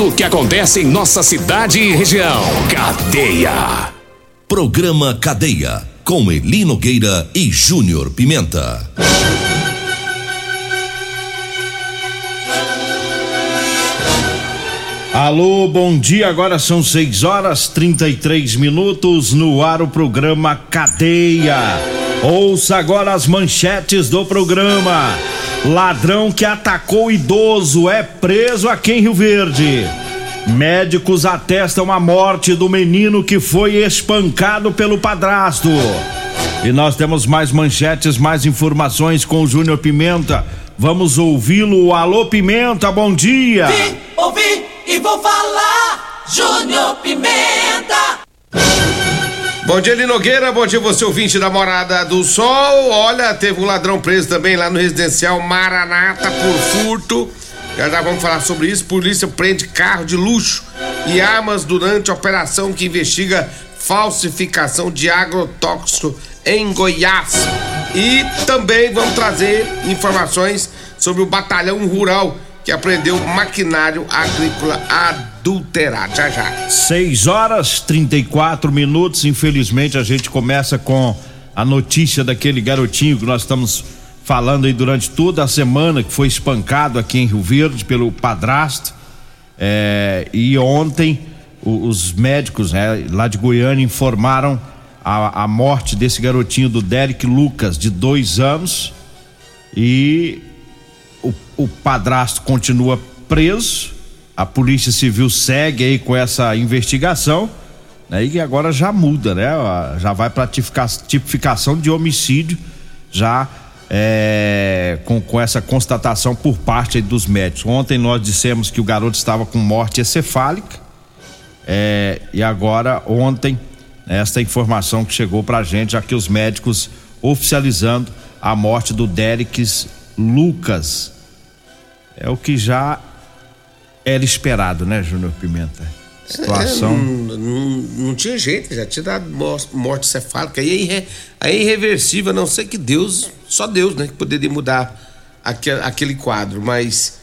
o que acontece em nossa cidade e região. Cadeia. Programa Cadeia. Com Eli Nogueira e Júnior Pimenta. Alô, bom dia. Agora são 6 horas 33 minutos no ar o programa Cadeia. Ouça agora as manchetes do programa. Ladrão que atacou idoso é preso aqui em Rio Verde. Médicos atestam a morte do menino que foi espancado pelo padrasto. E nós temos mais manchetes, mais informações com o Júnior Pimenta. Vamos ouvi-lo. Alô, Pimenta, bom dia. Vim, ouvi e vou falar. Júnior Pimenta. Bom dia, Eli Nogueira. Bom dia, você ouvinte da Morada do Sol. Olha, teve um ladrão preso também lá no residencial Maranata por furto. Já já vamos falar sobre isso. Polícia prende carro de luxo e armas durante a operação que investiga falsificação de agrotóxico em Goiás. E também vamos trazer informações sobre o batalhão rural que apreendeu maquinário agrícola adulterado. Já já. 6 horas 34 minutos. Infelizmente, a gente começa com a notícia daquele garotinho que nós estamos falando aí durante toda a semana, que foi espancado aqui em Rio Verde pelo padrasto. É, e ontem o, os médicos né, lá de Goiânia informaram a, a morte desse garotinho do Derek Lucas, de dois anos. E o, o padrasto continua preso. A Polícia Civil segue aí com essa investigação. Né, e agora já muda, né? Já vai para tipificação de homicídio, já é, com, com essa constatação por parte dos médicos. Ontem nós dissemos que o garoto estava com morte encefálica. É, e agora, ontem, esta informação que chegou pra gente, já que os médicos oficializando a morte do Derek Lucas. É o que já era esperado, né, Júnior Pimenta? Situação. É, não, não, não, tinha jeito, já tinha dado morte cefálica. Aí é, aí é irreversível, a não ser que Deus, só Deus, né, que poderia mudar aquele, aquele quadro. Mas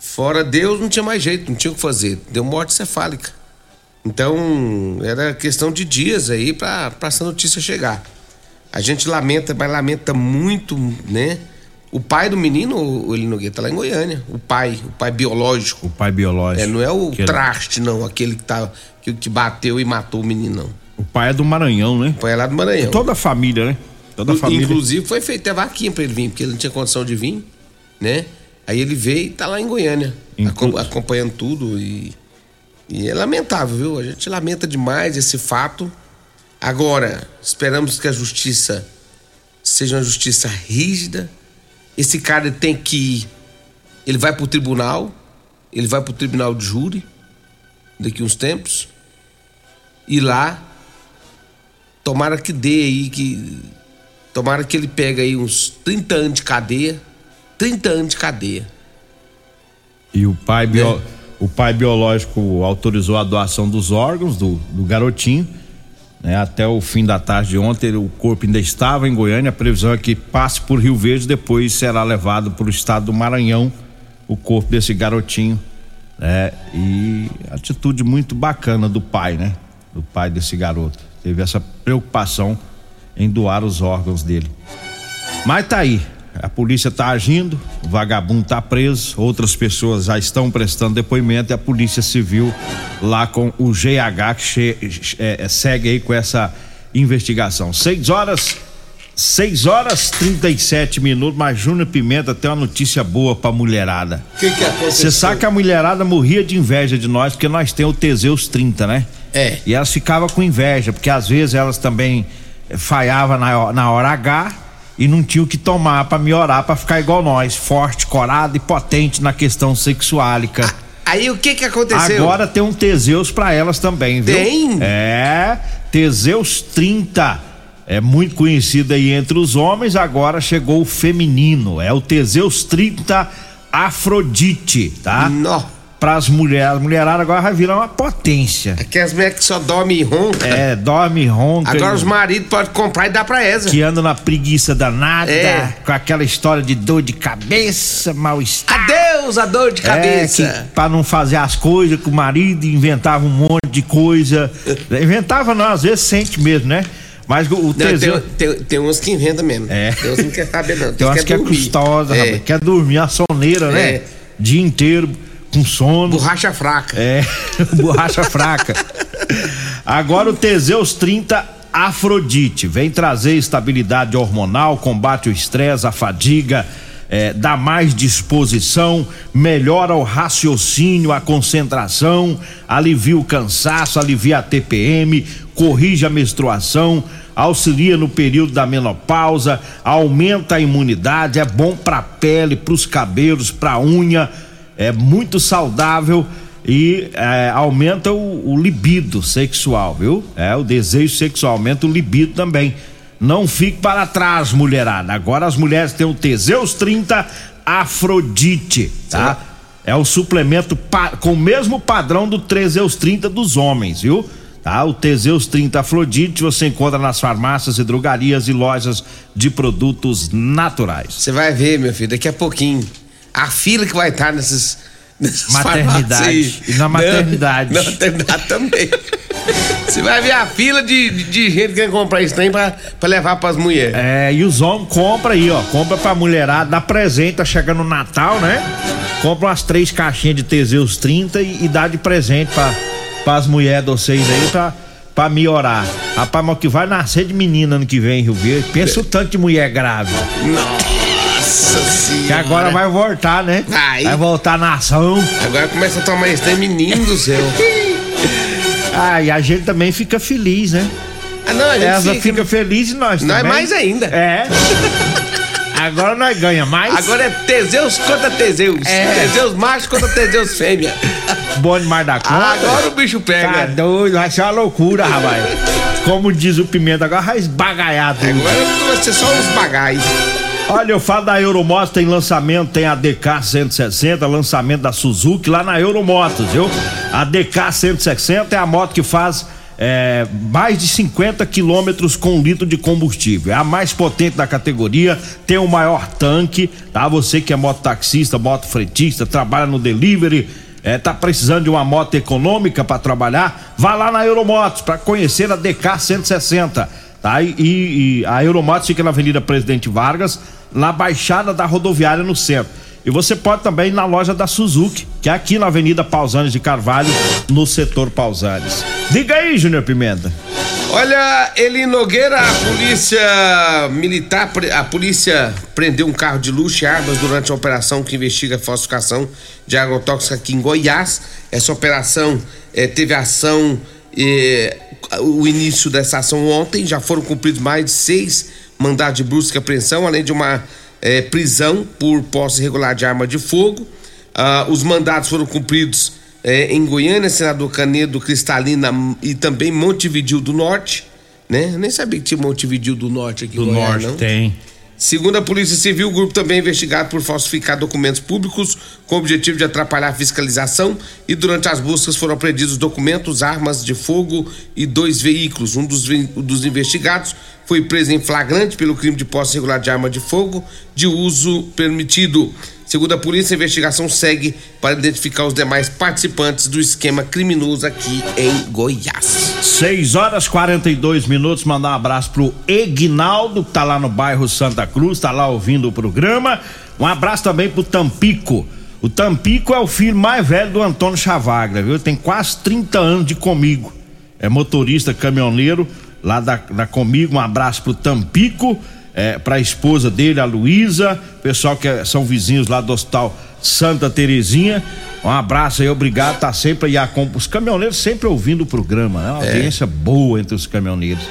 fora Deus não tinha mais jeito, não tinha o que fazer. Deu morte cefálica. Então, era questão de dias aí para essa notícia chegar. A gente lamenta, mas lamenta muito, né? O pai do menino, o Eli Nogueira, tá lá em Goiânia. O pai, o pai biológico. O pai biológico. É, não é o traste, não, aquele que, tá, que, que bateu e matou o menino, não. O pai é do Maranhão, né? O pai é lá do Maranhão. Toda a família, né? Toda a família. Inclusive foi feita a vaquinha pra ele vir, porque ele não tinha condição de vir, né? Aí ele veio e tá lá em Goiânia, Inclu... acompanhando tudo e. E é lamentável, viu? A gente lamenta demais esse fato. Agora, esperamos que a justiça seja uma justiça rígida. Esse cara tem que. Ele vai pro tribunal. Ele vai pro tribunal de júri. Daqui uns tempos. E lá. Tomara que dê aí que. Tomara que ele pegue aí uns 30 anos de cadeia. 30 anos de cadeia. E o pai bio... É o pai biológico autorizou a doação dos órgãos do, do garotinho. Né? Até o fim da tarde de ontem, o corpo ainda estava em Goiânia. A previsão é que passe por Rio Verde, depois será levado para o estado do Maranhão o corpo desse garotinho. Né? E atitude muito bacana do pai, né? Do pai desse garoto. Teve essa preocupação em doar os órgãos dele. Mas tá aí, a polícia está agindo, o vagabundo está preso, outras pessoas já estão prestando depoimento e a polícia civil lá com o GH que é, segue aí com essa investigação. 6 horas, 6 horas 37 minutos, mas Júnior Pimenta tem uma notícia boa pra mulherada. O que, que aconteceu? Você sabe que a mulherada morria de inveja de nós, porque nós temos o Teseus 30, né? É. E elas ficavam com inveja, porque às vezes elas também falhavam na, na hora H e não tinha o que tomar para melhorar, para ficar igual nós, forte, corado e potente na questão sexuálica. Aí o que que aconteceu? Agora tem um Teseus pra elas também, viu? Tem? É, Teseus 30. É muito conhecido aí entre os homens, agora chegou o feminino. É o Teseus 30 Afrodite, tá? Nó. Para as mulheres. As mulheradas agora vai virar uma potência. Aquelas mulheres que só dormem e ronca. É, dorme, ronca. Agora e- os maridos podem comprar e dar pra essa. que andam na preguiça danada, É. com aquela história de dor de cabeça, mal-estar. Adeus a dor de cabeça. É, que, pra não fazer as coisas com o marido, inventava um monte de coisa. inventava não, às vezes sente mesmo, né? Mas o, o Não, Teseu. tem, tem, tem uns que inventam mesmo. É. Tem uns que não quer saber, não. Tem uns que é custosa, É. rapaz, quer dormir a soneira, né? É. Dia inteiro, com sono. Borracha fraca. É, borracha fraca. Agora o Teseus 30 Afrodite vem trazer estabilidade hormonal, combate o estresse, a fadiga, é, dá mais disposição, melhora o raciocínio, a concentração, alivia o cansaço, alivia a TPM, corrige a menstruação, auxilia no período da menopausa, aumenta a imunidade, é bom para pele, para os cabelos, para unha é muito saudável e é, aumenta o, o libido sexual, viu? É, o desejo sexual, aumenta o libido também. Não fique para trás, mulherada. Agora as mulheres têm o Teseus 30 Afrodite, tá? É o suplemento com o mesmo padrão do Teseus 30 dos homens, viu? Tá? O Teseus 30 Afrodite você encontra nas farmácias e drogarias e lojas de produtos naturais. Você vai ver, meu filho, daqui a pouquinho. A fila que vai estar nesses. nessas Maternidade. E na maternidade. Não, na maternidade também. Você vai ver a fila de, de, de gente que quer comprar isso tem pra, pra levar pras mulheres. É, e os homens compra aí, ó. Compra pra mulherada, dá presente, tá chegando o Natal, né? Compra umas três caixinhas de Teseus 30 e, e dá de presente pra, pras mulheres de vocês aí pra, pra melhorar. Rapaz, mas que vai nascer de menina ano que vem, em Rio Verde? Pensa o tanto de mulher grávida. Nossa senhora. Que agora vai voltar, né? Vai. Vai voltar a nação. Agora começa a tomar esse menino do céu. Ah, e a gente também fica feliz, né? Ah, não, a gente Ela fica... fica feliz e nós Nós também. mais ainda. É. Agora nós ganha mais. Agora é Teseus contra Teseus. É. Teseus macho contra Teseus fêmea. bom demais da conta. Agora o bicho Tá pega. doido, vai ser uma loucura, rapaz. Como diz o Pimenta, agora vai esbagaiar tudo. Agora vai ser só uns bagais. Olha, eu falo da Euromotos, tem lançamento, tem a DK 160, lançamento da Suzuki lá na Euromotos, viu? A DK 160 é a moto que faz é, mais de 50 quilômetros com litro de combustível. É a mais potente da categoria, tem o maior tanque, tá? Você que é mototaxista, motofretista, trabalha no delivery, é, tá precisando de uma moto econômica para trabalhar, vá lá na Euromotos para conhecer a DK 160, tá? E, e- e a Euromotos fica na Avenida Presidente Vargas, na Baixada da Rodoviária no centro. E você pode também ir na loja da Suzuki, que é aqui na Avenida Pausanes de Carvalho, no setor Pausanes. Diga aí, Júnior Pimenta. Olha, Eli Nogueira, a polícia militar, a polícia prendeu um carro de luxo e armas durante a operação que investiga a falsificação de agrotóxica aqui em Goiás. Essa operação eh, teve ação, eh, o início dessa ação ontem, já foram cumpridos mais de seis mandados de busca e apreensão, além de uma eh, prisão por posse irregular de arma de fogo. Ah, os mandados foram cumpridos eh, em Goiânia, Senador Canedo, Cristalina e também Montevidil do Norte, né? Eu nem sabia que tinha Montevidil do Norte aqui em Goiás, não. tem. Segundo a Polícia Civil, o grupo também é investigado por falsificar documentos públicos com o objetivo de atrapalhar a fiscalização e durante as buscas foram apreendidos documentos, armas de fogo e dois veículos. Um dos, dos investigados foi preso em flagrante pelo crime de posse irregular de arma de fogo de uso permitido. Segundo a polícia, a investigação segue para identificar os demais participantes do esquema criminoso aqui em Goiás. 6 horas 42 minutos. Mandar um abraço pro Egnaldo, que tá lá no bairro Santa Cruz, tá lá ouvindo o programa. Um abraço também pro Tampico. O Tampico é o filho mais velho do Antônio Chavagra, viu? Tem quase 30 anos de comigo. É motorista caminhoneiro lá da, da comigo. Um abraço pro Tampico, é, pra esposa dele, a Luísa, pessoal que é- são vizinhos lá do Hospital Santa Terezinha. Um abraço aí, obrigado. Tá sempre aí a os caminhoneiros sempre ouvindo o programa, né? Uma audiência boa entre os caminhoneiros.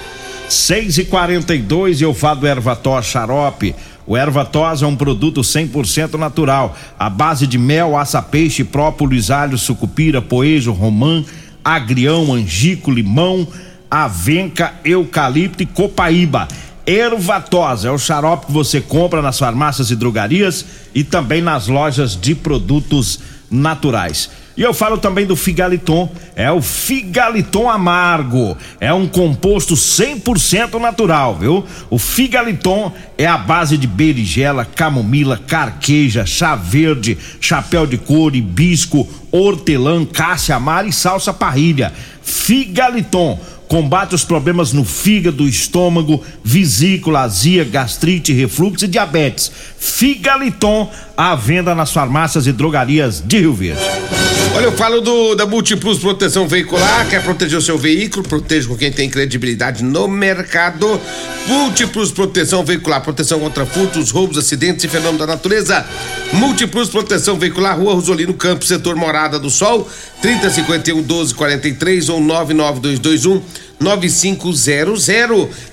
6 e 42 e eu falo do Ervator Xarope. O erva tos é um produto 100% natural, à base de mel, aça-peixe, própolis, alho, sucupira, poejo, romã, agrião, angico, limão, avenca, eucalipto e copaíba. Ervatos é o xarope que você compra nas farmácias e drogarias e também nas lojas de produtos naturais. E eu falo também do Figaliton, é o Figaliton amargo, é um composto 100% natural, viu? O Figaliton é a base de berigela, camomila, carqueja, chá verde, chapéu de couro, hibisco, hortelã, cássia amara e salsa parrilha. Figaliton combate os problemas no fígado, estômago, vesícula, azia, gastrite, refluxo e diabetes. Figaliton à venda nas farmácias e drogarias de Rio Verde. Olha, eu falo do, da Multiplus Proteção Veicular, quer proteger o seu veículo, proteja com quem tem credibilidade no mercado. Multiplus Proteção Veicular, proteção contra furtos, roubos, acidentes e fenômenos da natureza. Múltiplos Proteção Veicular, Rua Rosolino Campos, setor Morada do Sol, 3051 1243 ou 99221 9500.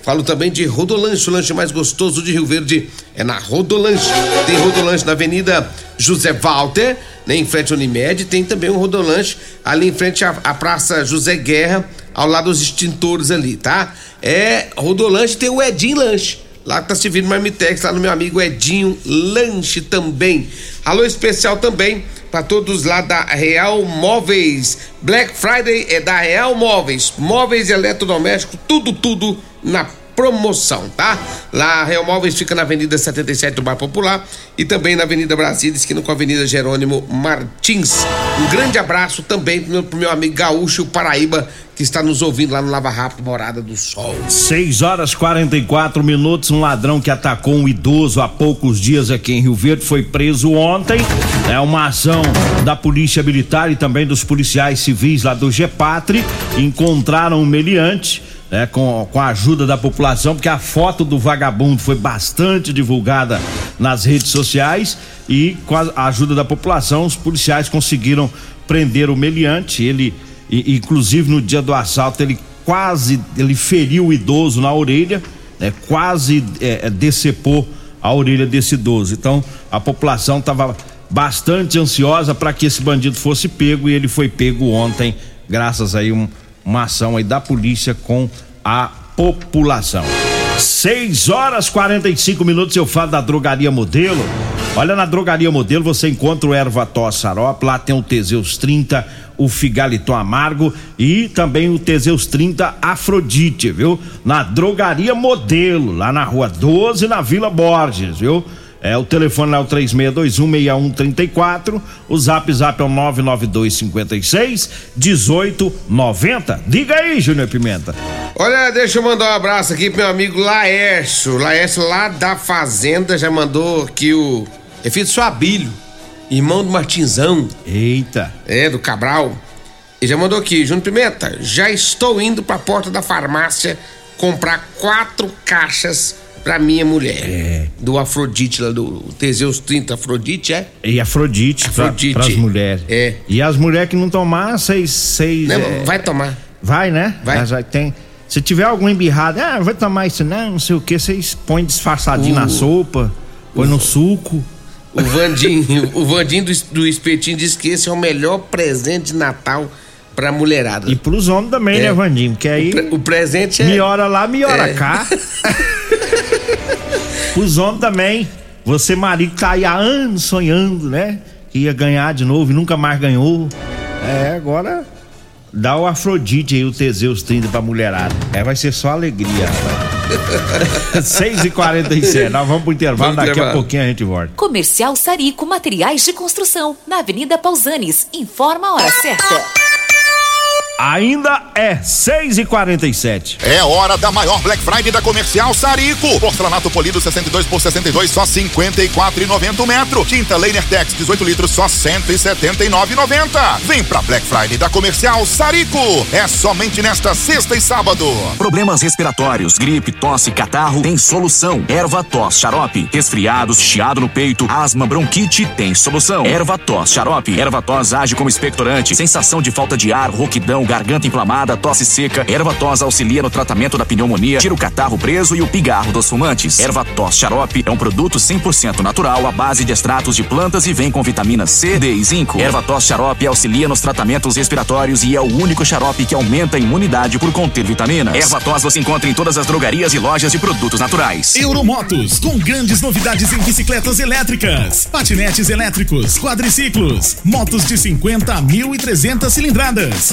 Falo também de Rodolanche, o lanche mais gostoso de Rio Verde é na Rodolanche. Tem Rodolanche na Avenida José Walter, né, em frente ao Unimed, tem também um Rodolanche ali em frente à, à Praça José Guerra, ao lado dos extintores ali, tá? É Rodolanche, tem o Edinho Lanche. Lá tá servindo marmitex, lá no meu amigo Edinho Lanche também. Alô especial também para todos lá da Real Móveis. Black Friday é da Real Móveis. Móveis e eletrodomésticos, tudo, tudo na promoção, tá? Lá Real Móveis fica na Avenida 77 do Bar Popular e também na Avenida Brasília, esquina com a Avenida Jerônimo Martins. Um grande abraço também pro meu, pro meu amigo Gaúcho Paraíba, que está nos ouvindo lá no Lava Rápido Morada do Sol. 6 horas 44 minutos. Um ladrão que atacou um idoso há poucos dias aqui em Rio Verde foi preso ontem. É uma ação da Polícia Militar e também dos policiais civis lá do GEPATRE. Encontraram um meliante. Né, com, com a ajuda da população, porque a foto do vagabundo foi bastante divulgada nas redes sociais e com a ajuda da população, os policiais conseguiram prender o meliante. Ele inclusive no dia do assalto ele quase ele feriu o idoso na orelha, né, quase é, decepou a orelha desse idoso. Então a população estava bastante ansiosa para que esse bandido fosse pego e ele foi pego ontem, graças aí um, uma ação aí da polícia com a população. 6 horas 45 minutos eu falo da drogaria modelo. Olha, na drogaria modelo você encontra o erva tos xarope, lá tem o Teseus 30, o Figaliton amargo e também o Teseus 30 Afrodite, viu? Na drogaria modelo, lá na rua 12, na Vila Borges, viu? É, o telefone é o 36216134, o zap zap é o 99256 1890. Diga aí, Júnior Pimenta. Olha, deixa eu mandar um abraço aqui pro meu amigo Laércio. Laércio lá da Fazenda já mandou aqui o. É filho do seu Abílio, irmão do Martinzão. Eita. É, do Cabral. Ele já mandou aqui, Júnior Pimenta, já estou indo pra porta da farmácia comprar quatro caixas pra minha mulher. É. Do Afrodite, lá do Teseus 30 Afrodite, é? E Afrodite, Afrodite. para as mulheres. É. E as mulheres que não tomar, seis. seis Não, é, vai tomar. Vai, né? Vai. Mas aí tem. Se tiver algum embirrado, ah, vai tomar isso não, não sei o que, vocês põem disfarçadinho O- na sopa, põe no suco. O Vandinho, o Vandinho do, do Espetinho disse que esse é o melhor presente de Natal pra mulherada. E pros homens também, É. né, Vandinho? Porque aí. o, pre- o presente é. Miora lá, miora É. cá. Os homens também. Você, marido, tá aí há anos sonhando, né? Que ia ganhar de novo e nunca mais ganhou. É, agora dá o Afrodite aí, o Teseus 30 pra mulherada. É, vai ser só alegria, rapaz. 6 e 47 nós vamos pro intervalo, Vamos daqui a pouquinho a gente volta. Comercial Sarico Materiais de Construção, na Avenida Pausanes. Informa a hora certa. Ainda é 6 e 47 É hora da maior Black Friday da Comercial Sarico. Porcelanato polido 62 por 62 só 54,90 o metro. Tinta Leiner Tex 18 litros só 179,90. Vem pra Black Friday da Comercial Sarico. É somente nesta sexta e sábado. Problemas respiratórios, gripe, tosse, catarro, tem solução. Erva tos, xarope. Resfriados, chiado no peito, asma, bronquite, tem solução. Erva tos, xarope. Erva tos age como expectorante. Sensação de falta de ar, rouquidão, garganta inflamada, tosse seca. Erva tos auxilia no tratamento da pneumonia, tira o catarro preso e o pigarro dos fumantes. Erva tos xarope é um produto 100% natural à base de extratos de plantas e vem com vitamina C, D e zinco. Erva tos xarope auxilia nos tratamentos respiratórios e é o único xarope que aumenta a imunidade por conter vitaminas. Erva tos você encontra em todas as drogarias e lojas de produtos naturais. Euromotos, com grandes novidades em bicicletas elétricas, patinetes elétricos, quadriciclos, motos de 50 a 1.300 cilindradas,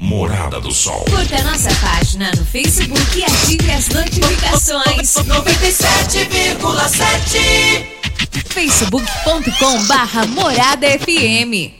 Morada do Sol. Curta nossa página no Facebook e ative as notificações. 97,7 facebook.com barra Morada FM.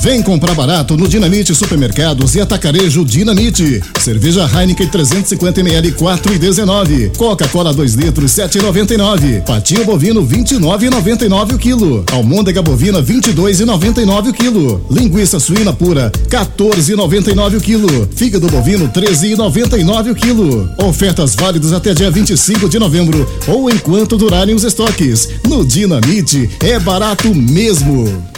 Vem comprar barato no Dinamite Supermercados e Atacarejo Dinamite. Cerveja Heineken 350ml 4,19. Coca-Cola 2 litros 7,99. Patinho bovino 29,99 o quilo. Almôndega bovina 22,99 o quilo. Linguiça suína pura 14,99 o quilo. Fígado bovino 13,99 o quilo. Ofertas válidas até dia 25 de novembro ou enquanto durarem os estoques. No Dinamite é barato mesmo.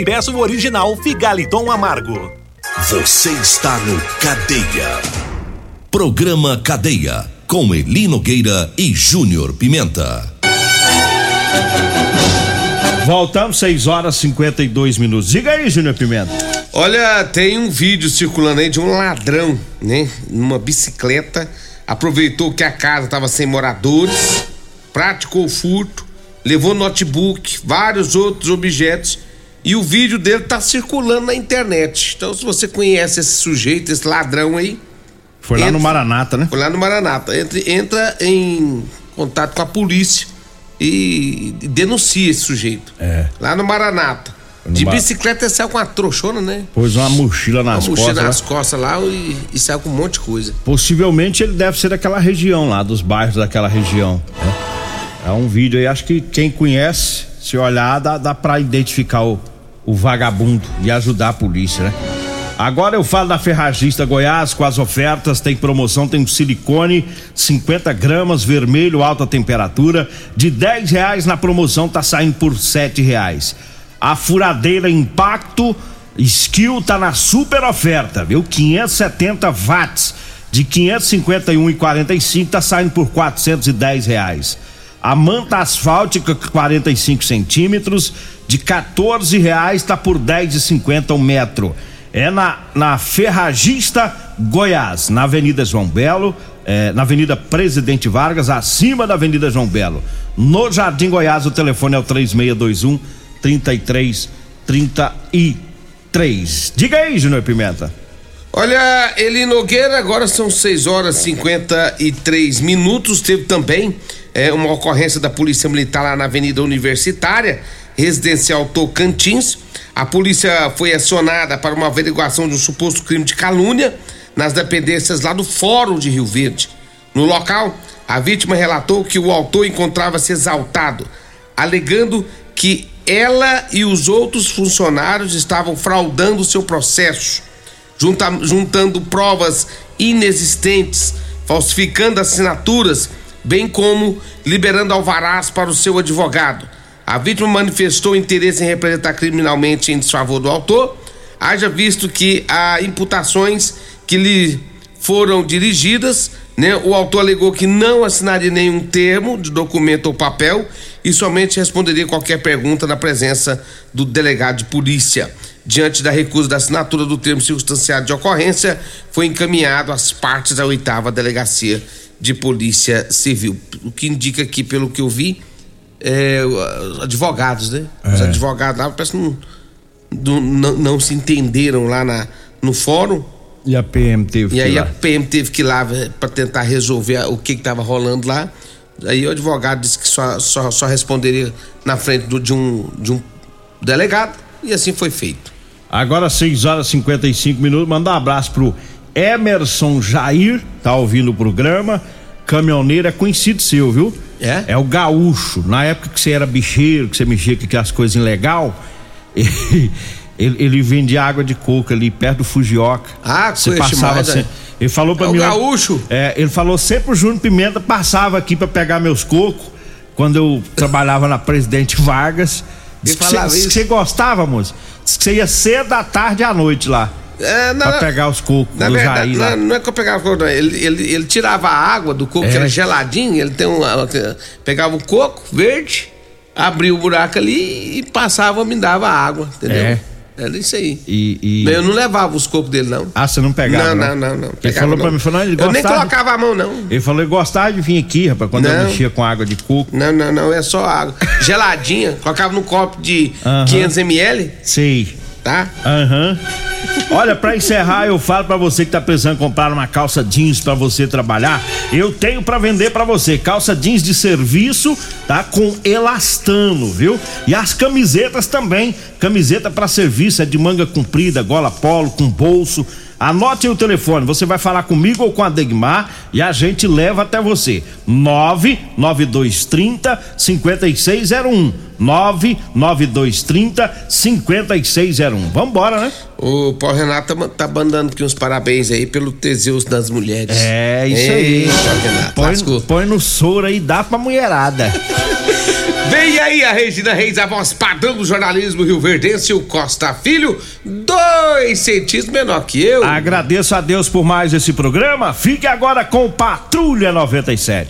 e peça o original Figaliton Amargo. Você está no Cadeia. Programa Cadeia com Eli Nogueira e Júnior Pimenta. Voltamos 6 horas e 52 minutos. Diga aí, Júnior Pimenta. Olha, tem um vídeo circulando aí de um ladrão, né? Numa bicicleta. Aproveitou que a casa estava sem moradores, praticou o furto, levou notebook, vários outros objetos e o vídeo dele tá circulando na internet. Então, se você conhece esse sujeito, esse ladrão aí. Foi lá no Maranata, né? Foi lá no Maranata. Entre, entra em contato com a polícia e, e denuncia esse sujeito. É. Lá no Maranata. No de bicicleta saiu com uma trouxona, né? Pôs uma mochila nas uma mochila costas. nas costas lá e, e saiu com um monte de coisa. Possivelmente ele deve ser daquela região lá, dos bairros daquela região. né? É um vídeo aí, acho que quem conhece, se olhar, dá, dá pra identificar o, o vagabundo e ajudar a polícia, né? Agora eu falo da Ferragista Goiás com as ofertas, tem promoção, tem silicone 50 gramas, vermelho, alta temperatura, de 10 reais na promoção tá saindo por 7 reais. A furadeira Impacto Skill tá na super oferta, viu? 570 watts de 551,45 tá saindo por 410 reais. A manta asfáltica 45 centímetros de 14 reais tá por 10,50 um metro. É na, na Ferragista Goiás, na Avenida João Belo, é, na Avenida Presidente Vargas, acima da Avenida João Belo. No Jardim Goiás, o telefone é o 3621 3333. Diga aí, Júnior Pimenta. Olha, Eli Nogueira, agora são 6 horas e 53 minutos. Teve também é, uma ocorrência da Polícia Militar lá na Avenida Universitária, residencial Tocantins. A polícia foi acionada para uma averiguação de um suposto crime de calúnia nas dependências lá do Fórum de Rio Verde. No local, a vítima relatou que o autor encontrava-se exaltado, alegando que ela e os outros funcionários estavam fraudando seu processo, junta, juntando provas inexistentes, falsificando assinaturas, bem como liberando alvarás para o seu advogado. A vítima manifestou interesse em representar criminalmente em desfavor do autor, haja visto que há imputações que lhe foram dirigidas, né? O autor alegou que não assinaria nenhum termo de documento ou papel e somente responderia qualquer pergunta na presença do delegado de polícia. Diante da recusa da assinatura do termo circunstanciado de ocorrência, foi encaminhado às partes da oitava delegacia de polícia civil. O que indica que, pelo que eu vi, é, advogados, né? É. Os advogados lá parece que não, não, não, se entenderam lá na, no fórum. E a PM teve e que aí lá. a PM teve que ir lá para tentar resolver o que estava rolando lá. Aí o advogado disse que só, só, só responderia na frente do, de, um, de um delegado e assim foi feito. Agora 6 horas e 55 minutos. Mandar um abraço pro Emerson Jair, tá ouvindo o programa. Caminhoneiro é conhecido seu, viu? É? É o gaúcho. Na época que você era bicheiro, que você mexia com aquelas coisas ilegal, ele, ele, ele vendia água de coco ali perto do Fujioka. Ah, você passava assim. Ele falou para é mim. O gaúcho? É, ele falou sempre o Júnior Pimenta passava aqui para pegar meus cocos quando eu trabalhava na Presidente Vargas. Diz que você gostava, moço. Diz que você ia cedo da tarde à noite lá. É, pra pegar os cocos na verdade. Não, não é que eu pegava coco, não. Ele, ele, ele tirava a água do coco, É. que era geladinho, ele tem um. Pegava o coco verde, abria o buraco ali e passava, me dava água, entendeu? É. Era isso aí. E, e- Mas Eu não levava os cocos dele, não. Ah, você não pegava? Não, não, não, não. Ele Pegava, falou pra não. mim, falou, não, ele Eu nem gostava- colocava a mão, não. Ele falou que gostava de vir aqui, rapaz, quando eu Não. mexia com água de coco. Não, não, não, é só água. Geladinha, colocava no copo de Aham. 500 ml, Sei. Tá? Aham. Olha, pra encerrar, eu falo pra você que tá precisando comprar uma calça jeans pra você trabalhar. Eu tenho pra vender pra você calça jeans de serviço, tá? Com elastano, viu? E as camisetas também. Camiseta pra serviço é de manga comprida, gola polo, com bolso. Anote o telefone, você vai falar comigo ou com a Degmar e a gente leva até você. 99230 5601. 99230 5601. Vambora, né? O Paulo Renato tá, tá mandando aqui uns parabéns aí pelo Teseus das mulheres. É, isso Ei, aí. Paulo Renato, Põe, põe no soro aí, dá pra mulherada. Vem aí a Regina Reis, a voz padrão do jornalismo Rio Verdense, o Costa Filho, dois centímetros menor que eu. Agradeço a Deus por mais esse programa. Fique agora com Patrulha 97.